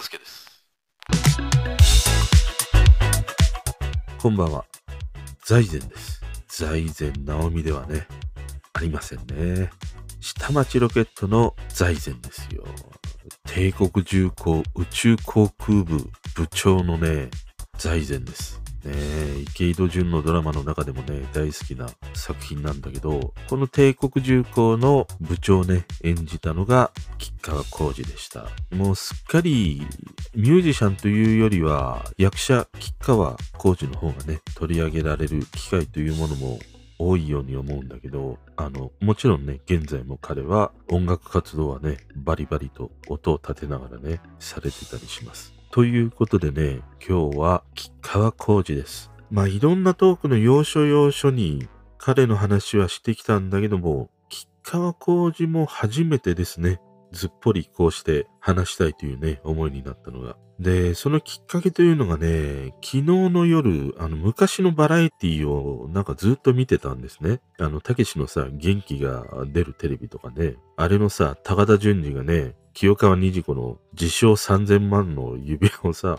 大輔です。こんばんは。財前です。財前直美ではね、ありませんね。下町ロケットの財前ですよ。帝国重工宇宙航空部部長のね、財前です。ね、池井戸潤のドラマの中でもね、大好きな作品なんだけど、この帝国重工の部長ね、演じたのが吉川浩司でした。もうすっかりミュージシャンというよりは、役者吉川浩司の方がね、取り上げられる機会というものも多いように思うんだけど、あの、もちろんね、現在も彼は音楽活動はね、バリバリと音を立てながらね、されてたりします。ということでね、今日は吉川浩司です。まあ、いろんなトークの要所要所に彼の話はしてきたんだけども、吉川浩司も初めてですね、ずっぽりこうして話したいというね、思いになったのが。で、そのきっかけというのがね、昨日の夜、あの、昔のバラエティをなんかずっと見てたんですね。あの、たけしのさ、元気が出るテレビとかね、あれのさ、高田純次がね、清川虹子の自称3000万の指輪をさ、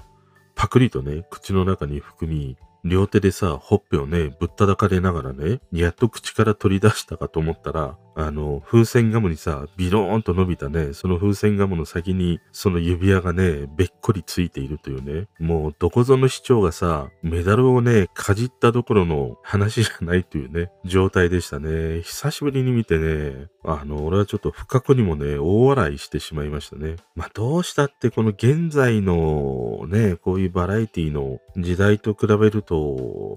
パクリとね、口の中に含み、両手でさ、ほっぺをね、ぶったたかれながらね、やっと口から取り出したかと思ったら、あの、風船ガムにさ、ビローンと伸びたね、その風船ガムの先に、その指輪がね、べっこりついているというね、もうどこぞの市長がさ、メダルをね、かじったどころの話じゃないというね、状態でしたね。久しぶりに見てね、あの、俺はちょっと不覚にもね、大笑いしてしまいましたね。まあ、どうしたってこの現在のね、こういうバラエティの時代と比べると、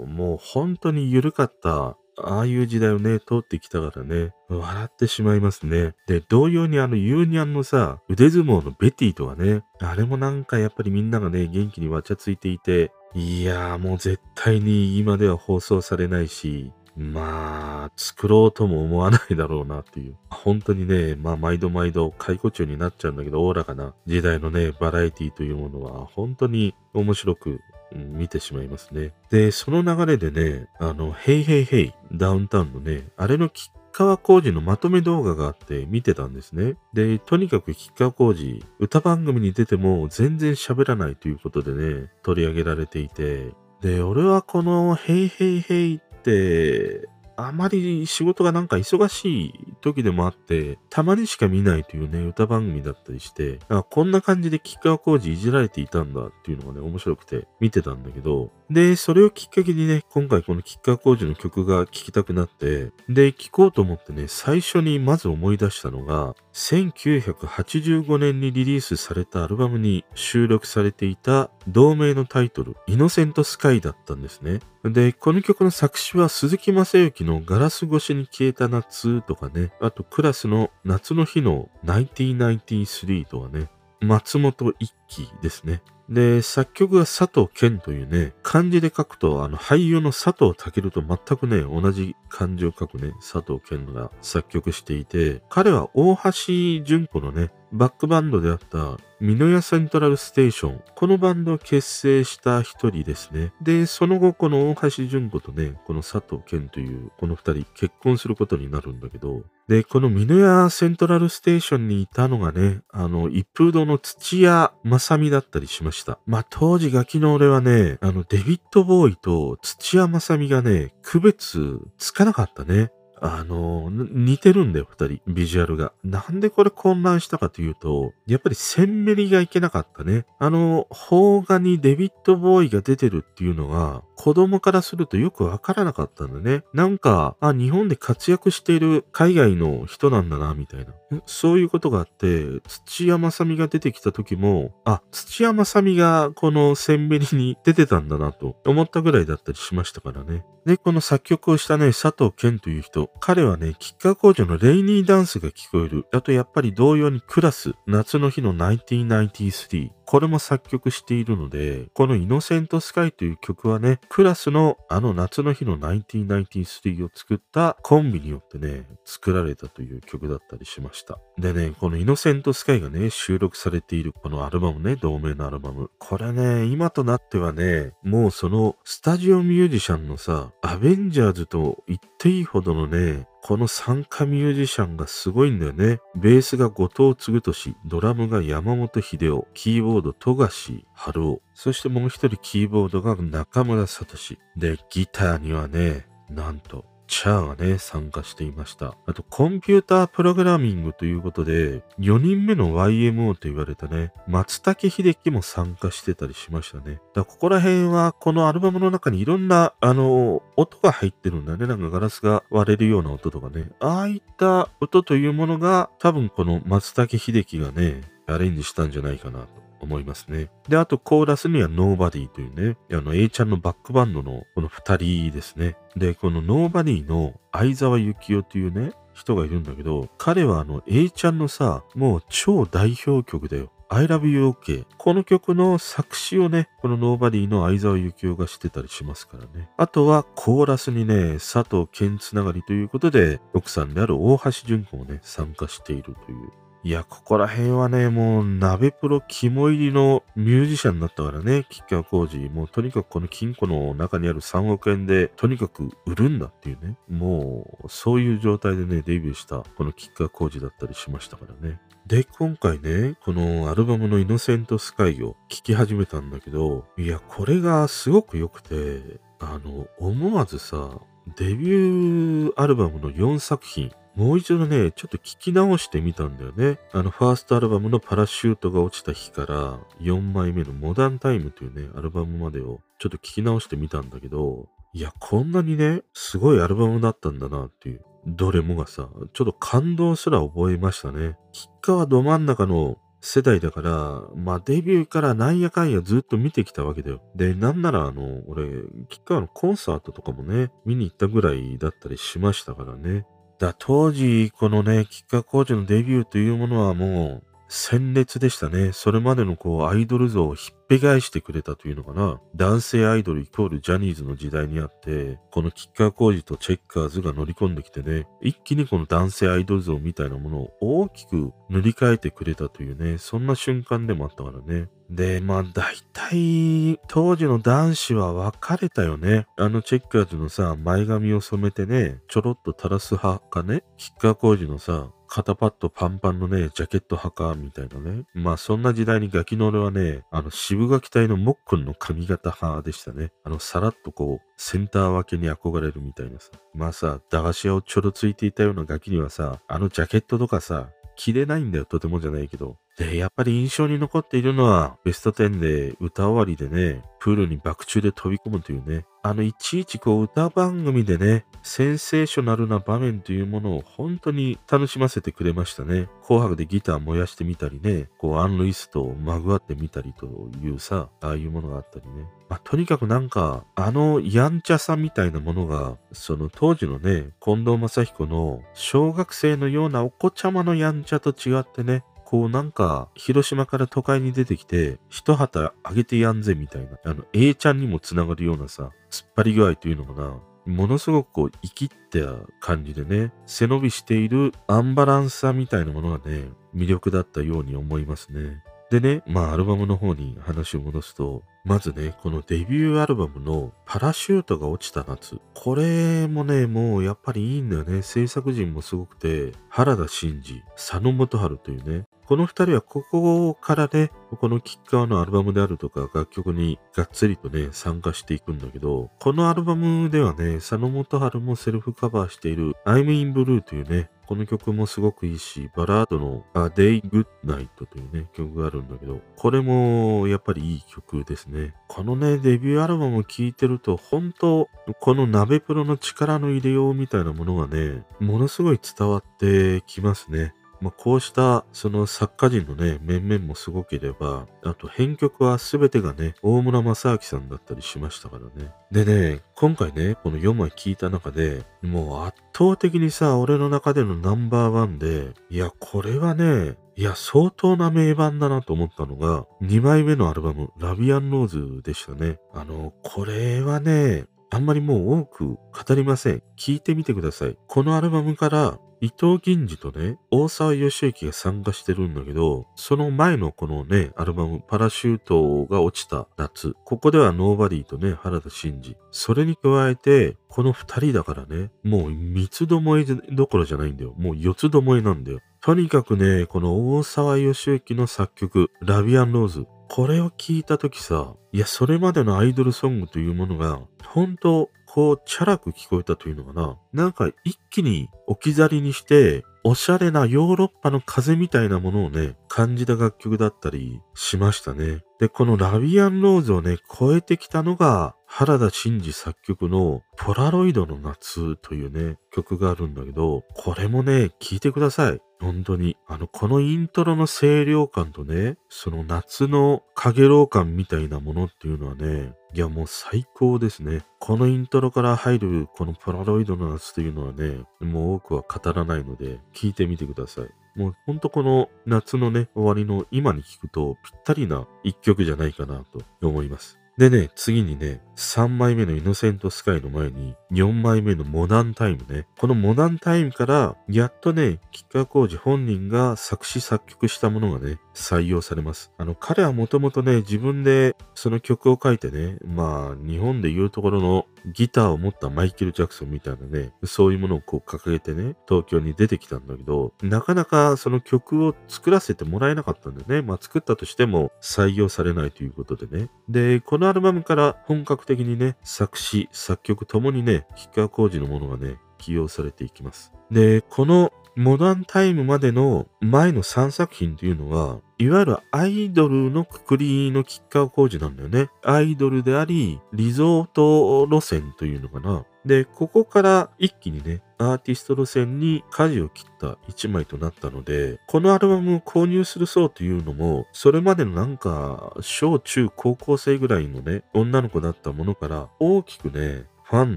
もう本当に緩かったああいう時代をね、通ってきたからね、笑ってしまいますね。で、同様にあのユーニャンのさ、腕相撲のベティとかね、あれもなんかやっぱりみんながね、元気にわちゃついていて、いやーもう絶対に今では放送されないし、まあ、作ろうとも思わないだろうなっていう。本当にね、まあ、毎度毎度解雇中になっちゃうんだけど、おおらかな時代のね、バラエティというものは、本当に面白く、うん見てしまいますね。で、その流れでね、あの、ヘイヘイヘイ、ダウンタウンのね、あれの吉川浩司のまとめ動画があって見てたんですね。で、とにかく吉川浩司、歌番組に出ても全然喋らないということでね、取り上げられていて、で、俺はこのヘイヘイヘイって、あまり仕事がなんか忙しい時でもあって、たまにしか見ないというね、歌番組だったりして、こんな感じで吉川浩司いじられていたんだっていうのがね、面白くて見てたんだけど、で、それをきっかけにね、今回この吉川浩司の曲が聴きたくなって、で、聴こうと思ってね、最初にまず思い出したのが、1985年にリリースされたアルバムに収録されていた同名のタイトル、イノセントスカイだったんですね。で、この曲の作詞は鈴木正幸のガラス越しに消えた夏とかね、あとクラスの夏の日の1993とかね、松本一輝ですね。で、作曲が佐藤健というね、漢字で書くと、あの、俳優の佐藤健と全くね、同じ漢字を書くね、佐藤健が作曲していて、彼は大橋純子のね、バックバンドであった、ミノヤセントラルステーション。このバンドを結成した一人ですね。で、その後、この大橋純子とね、この佐藤健という、この二人結婚することになるんだけど、で、このミノヤセントラルステーションにいたのがね、あの、一風堂の土屋正美だったりしました。まあ、当時ガキの俺はね、あの、デビッド・ボーイと土屋正美がね、区別つかなかったね。あの、似てるんだよ、二人、ビジュアルが。なんでこれ混乱したかというと、やっぱりセンメリがいけなかったね。あの、邦画にデビッド・ボーイが出てるっていうのが、子供からするとよくわからなかったんだね。なんか、あ、日本で活躍している海外の人なんだな、みたいな。そういうことがあって、土屋正美が出てきた時も、あ、土屋正美がこのセンベリに出てたんだなと思ったぐらいだったりしましたからね。で、この作曲をしたね、佐藤健という人、彼はね、吉川工場のレイニーダンスが聞こえる。あとやっぱり同様にクラス、夏の日の1993。これも作曲しているので、このイノセントスカイという曲はね、クラスのあの夏の日の1993を作ったコンビによってね、作られたという曲だったりしました。でね、このイノセントスカイがね、収録されているこのアルバムね、同名のアルバム。これね、今となってはね、もうそのスタジオミュージシャンのさ、アベンジャーズと言っていいほどのね、この参加ミュージシャンがすごいんだよね。ベースが後藤継俊、ドラムが山本秀夫、キーボード富樫春夫、そしてもう一人キーボードが中村聡。で、ギターにはね、なんと、チャーがね、参加していました。あと、コンピュータープログラミングということで、4人目の YMO と言われたね、松竹秀樹も参加してたりしましたね。だここら辺は、このアルバムの中にいろんな、あの、音が入ってるんだね。なんかガラスが割れるような音とかね。ああいった音というものが、多分この松竹秀樹がね、アレンジしたんじゃないかなと。思いますね。で、あとコーラスには Nobody というね、あの A ちゃんのバックバンドのこの二人ですね。で、この Nobody の相沢幸夫というね、人がいるんだけど、彼はあの A ちゃんのさ、もう超代表曲だよ。I love you OK。この曲の作詞をね、この Nobody の相沢幸夫がしてたりしますからね。あとはコーラスにね、佐藤健つながりということで、奥さんである大橋純子もね、参加しているといういや、ここら辺はね、もう、鍋プロ肝入りのミュージシャンになったからね、吉川浩司。もう、とにかくこの金庫の中にある3億円で、とにかく売るんだっていうね。もう、そういう状態でね、デビューした、この吉川浩司だったりしましたからね。で、今回ね、このアルバムのイノセントスカイを聴き始めたんだけど、いや、これがすごく良くて、あの、思わずさ、デビューアルバムの4作品、もう一度ね、ちょっと聞き直してみたんだよね。あの、ファーストアルバムのパラシュートが落ちた日から4枚目のモダンタイムというね、アルバムまでをちょっと聞き直してみたんだけど、いや、こんなにね、すごいアルバムだったんだなっていう。どれもがさ、ちょっと感動すら覚えましたね。吉川ど真ん中の世代だから、まあデビューからなんやかんやずっと見てきたわけだよ。で、なんならあの、俺、吉川のコンサートとかもね、見に行ったぐらいだったりしましたからね。だ当時、このね、吉川工事のデビューというものはもう、鮮烈でしたね。それまでのこう、アイドル像をひっぺ返してくれたというのかな。男性アイドルイコールジャニーズの時代にあって、この吉川工事とチェッカーズが乗り込んできてね、一気にこの男性アイドル像みたいなものを大きく塗り替えてくれたというね、そんな瞬間でもあったからね。で、まあ大体、当時の男子は別れたよね。あのチェッカーズのさ、前髪を染めてね、ちょろっと垂らす派かね、吉川工事のさ、肩パッドパンパンのね、ジャケット派か、みたいなね。まあそんな時代にガキの俺はね、あの渋垣隊のモックンの髪型派でしたね。あのさらっとこう、センター分けに憧れるみたいなさ。まあさ、駄菓子屋をちょろついていたようなガキにはさ、あのジャケットとかさ、着れないんだよ、とてもじゃないけど。で、やっぱり印象に残っているのは、ベスト10で歌終わりでね、プールに爆中で飛び込むというね、あの、いちいちこう歌番組でね、センセーショナルな場面というものを本当に楽しませてくれましたね。紅白でギター燃やしてみたりね、こうアン・ルイスとまぐわってみたりというさ、ああいうものがあったりね。まあ、とにかくなんか、あのやんちゃさみたいなものが、その当時のね、近藤正彦の小学生のようなお子ちゃまのやんちゃと違ってね、こうなんか、広島から都会に出てきて、一旗あげてやんぜみたいな、あの、A ちゃんにもつながるようなさ、突っ張り具合というのかな。ものすごくこう、生きった感じでね、背伸びしているアンバランスさみたいなものがね、魅力だったように思いますね。でね、まあアルバムの方に話を戻すと、まずね、このデビューアルバムのパラシュートが落ちた夏。これもね、もうやっぱりいいんだよね。制作陣もすごくて、原田真二、佐野元春というね、この二人はここからね、このキッカーのアルバムであるとか楽曲にがっつりとね、参加していくんだけど、このアルバムではね、佐野元春もセルフカバーしている I'm in Blue というね、この曲もすごくいいし、バラードの A Day Good Night というね、曲があるんだけど、これもやっぱりいい曲ですね。このね、デビューアルバムを聴いてると、本当この鍋プロの力の入れようみたいなものがね、ものすごい伝わってきますね。まあ、こうしたその作家人のね、面々もすごければ、あと編曲は全てがね、大村正明さんだったりしましたからね。でね、今回ね、この4枚聞いた中で、もう圧倒的にさ、俺の中でのナンバーワンで、いや、これはね、いや、相当な名盤だなと思ったのが、2枚目のアルバム、ラビアンローズでしたね。あの、これはね、あんまりもう多く語りません。聞いてみてください。このアルバムから伊藤銀次とね、大沢義之が参加してるんだけど、その前のこのね、アルバム、パラシュートが落ちた夏、ここではノーバディとね、原田真二。それに加えて、この二人だからね、もう三つどもえどころじゃないんだよ。もう四つどもえなんだよ。とにかくね、この大沢義之の作曲、ラビアンローズ。これを聞いたときさ、いや、それまでのアイドルソングというものが、本当こう、チャラく聞こえたというのかな。なんか一気に置き去りにして、おしゃれなヨーロッパの風みたいなものをね、感じた楽曲だったりしましたね。で、このラビアンローズをね、超えてきたのが、原田真二作曲のポラロイドの夏というね、曲があるんだけど、これもね、聴いてください。本当に。あの、このイントロの清涼感とね、その夏の影老感みたいなものっていうのはね、いやもう最高ですね。このイントロから入るこのポラロイドの夏というのはね、もう多くは語らないので、聞いてみてください。もうほんとこの夏のね、終わりの今に聞くとぴったりな一曲じゃないかなと思います。でね、次にね、3枚目のイノセントスカイの前に、4枚目のモダンタイムね。このモダンタイムから、やっとね、吉川浩司本人が作詞作曲したものがね、採用されます。あの、彼はもともとね、自分でその曲を書いてね、まあ、日本で言うところのギターを持ったマイケル・ジャクソンみたいなね、そういうものをこう掲げてね、東京に出てきたんだけど、なかなかその曲を作らせてもらえなかったんだよね。まあ、作ったとしても採用されないということでね。で、こののアルバムから本格的にね、作詞、作曲ともにね、吉川浩司のものがね、起用されていきます。で、このモダンタイムまでの前の3作品というのは、いわゆるアイドルのくくりの吉川工事なんだよね。アイドルであり、リゾート路線というのかな。で、ここから一気にね、アーティスト路線に舵を切った一枚となったので、このアルバムを購入する層というのも、それまでのなんか、小中高校生ぐらいのね、女の子だったものから大きくね、ファン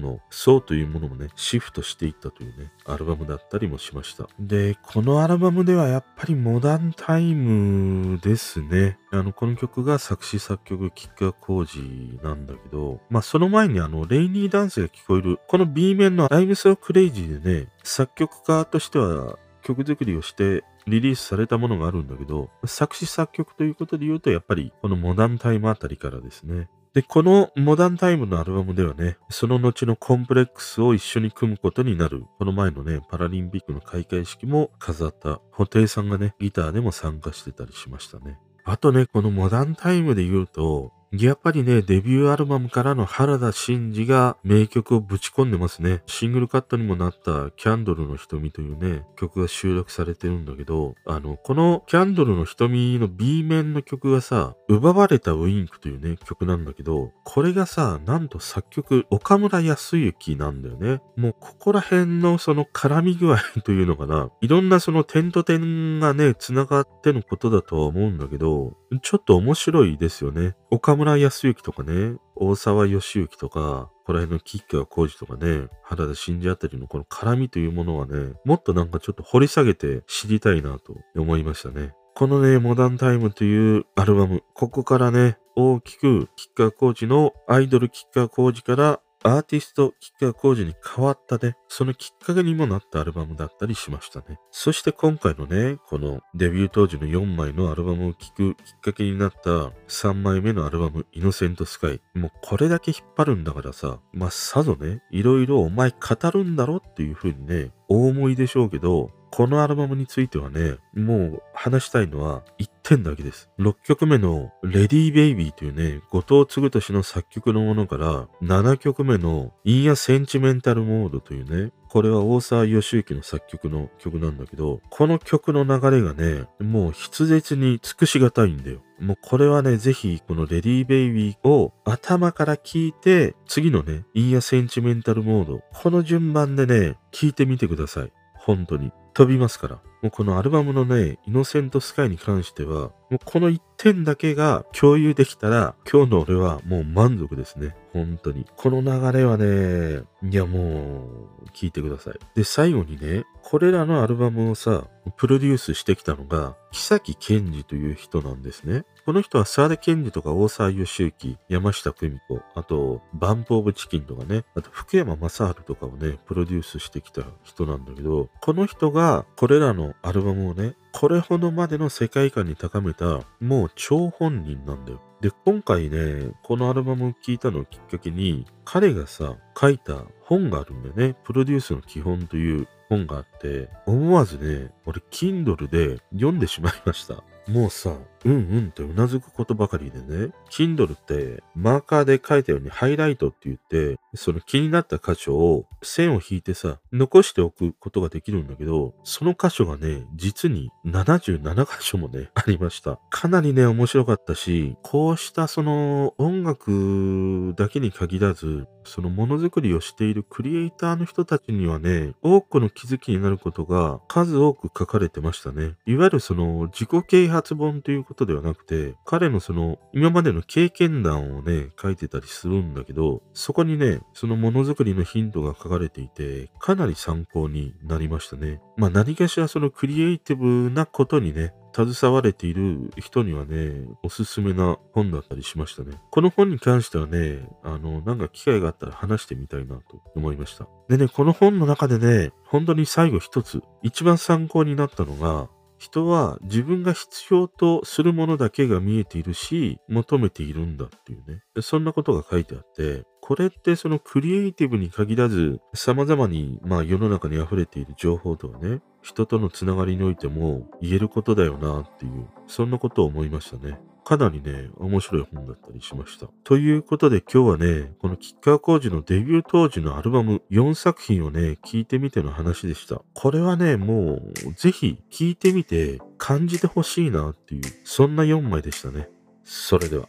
の層というものもね、シフトしていったというね、アルバムだったりもしました。で、このアルバムではやっぱりモダンタイムですね。あの、この曲が作詞作曲、吉川浩司なんだけど、まあ、その前にあの、レイニーダンスが聞こえる、この B 面の I'm So Crazy でね、作曲家としては曲作りをしてリリースされたものがあるんだけど、作詞作曲ということで言うと、やっぱりこのモダンタイムあたりからですね。で、このモダンタイムのアルバムではね、その後のコンプレックスを一緒に組むことになる、この前のね、パラリンピックの開会式も飾った布袋さんがね、ギターでも参加してたりしましたね。あとね、このモダンタイムで言うと、やっぱりね、デビューアルバムからの原田真二が名曲をぶち込んでますね。シングルカットにもなったキャンドルの瞳というね、曲が収録されてるんだけど、あの、このキャンドルの瞳の B 面の曲がさ、奪われたウインクというね、曲なんだけど、これがさ、なんと作曲、岡村康之なんだよね。もうここら辺のその絡み具合というのかな。いろんなその点と点がね、繋がってのことだとは思うんだけど、ちょっと面白いですよね。岡村康之とかね、大沢義之とか、この辺の吉川浩司とかね、原田真二あたりのこの絡みというものはね、もっとなんかちょっと掘り下げて知りたいなと思いましたね。このね、モダンタイムというアルバム、ここからね、大きく吉川浩司のアイドル吉川浩司からアーティスト、吉川浩司に変わったね、そのきっかけにもなったアルバムだったりしましたね。そして今回のね、このデビュー当時の4枚のアルバムを聴くきっかけになった3枚目のアルバム、イノセントスカイ。もうこれだけ引っ張るんだからさ、まあ、さぞね、いろいろお前語るんだろっていう風にね、大思いでしょうけど、このアルバムについてはね、もう話したいのは1点だけです。6曲目のレディーベイビーというね、後藤嗣俊の作曲のものから、7曲目のインヤセンチメンタルモードというね、これは大沢義行の作曲の曲なんだけど、この曲の流れがね、もう筆舌に尽くしがたいんだよ。もうこれはね、ぜひこのレディーベイビーを頭から聞いて、次のね、インヤセンチメンタルモード、この順番でね、聞いてみてください。本当に。飛びますから。もうこのアルバムのね、イノセントスカイに関しては、もうこの1点だけが共有できたら、今日の俺はもう満足ですね。本当に。この流れはね、いやもう、聞いてください。で、最後にね、これらのアルバムをさ、プロデュースしてきたのが、木崎健二という人なんですね。この人は沢田健二とか大沢義行、山下久美子、あと、バンプオブチキンとかね、あと福山雅治とかをね、プロデュースしてきた人なんだけど、この人がこれらのアルバムをね、これほどまでの世界観に高めた、もう超本人なんだよ。で、今回ね、このアルバムを聴いたのをきっかけに、彼がさ、書いた本があるんだよね。プロデュースの基本という本があって、思わずね、俺、Kindle で読んでしまいました。もうさ、うんうんってうなずくことばかりでね、Kindle ってマーカーで書いたようにハイライトって言って、その気になった箇所を線を引いてさ、残しておくことができるんだけど、その箇所がね、実に77箇所もね、ありました。かなりね、面白かったし、こうしたその音楽だけに限らず、そのものづくりをしているクリエイターの人たちにはね、多くの気づきになることが数多く書かれてましたね。いわゆるその自己啓発本ということではなくて、彼のその今までの経験談をね、書いてたりするんだけど、そこにね、そのものづくりのヒントが書かれていて、かなり参考になりましたね。まあ何かしらそのクリエイティブなことにね、携われている人にはね、おすすめな本だったりしましたね。この本に関してはね、あの、なんか機会があったら話してみたいなと思いました。でね、この本の中でね、本当に最後一つ、一番参考になったのが、人は自分が必要とするものだけが見えているし、求めているんだっていうね。そんなことが書いてあって、これってそのクリエイティブに限らず、様々に、まあ世の中に溢れている情報とはね、人とのつながりにおいても言えることだよなっていう、そんなことを思いましたね。かなりね、面白い本だったりしました。ということで今日はね、この吉川浩司のデビュー当時のアルバム4作品をね、聞いてみての話でした。これはね、もうぜひ聞いてみて感じてほしいなっていう、そんな4枚でしたね。それでは。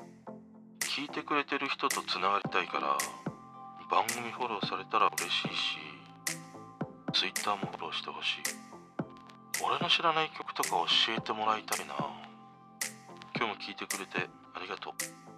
聞いてくれてる人とつながりたいから、番組フォローされたら嬉しいし、Twitter もフォローしてほしい。俺の知らない曲とか教えてもらいたいな。今日も聞いてくれてありがとう。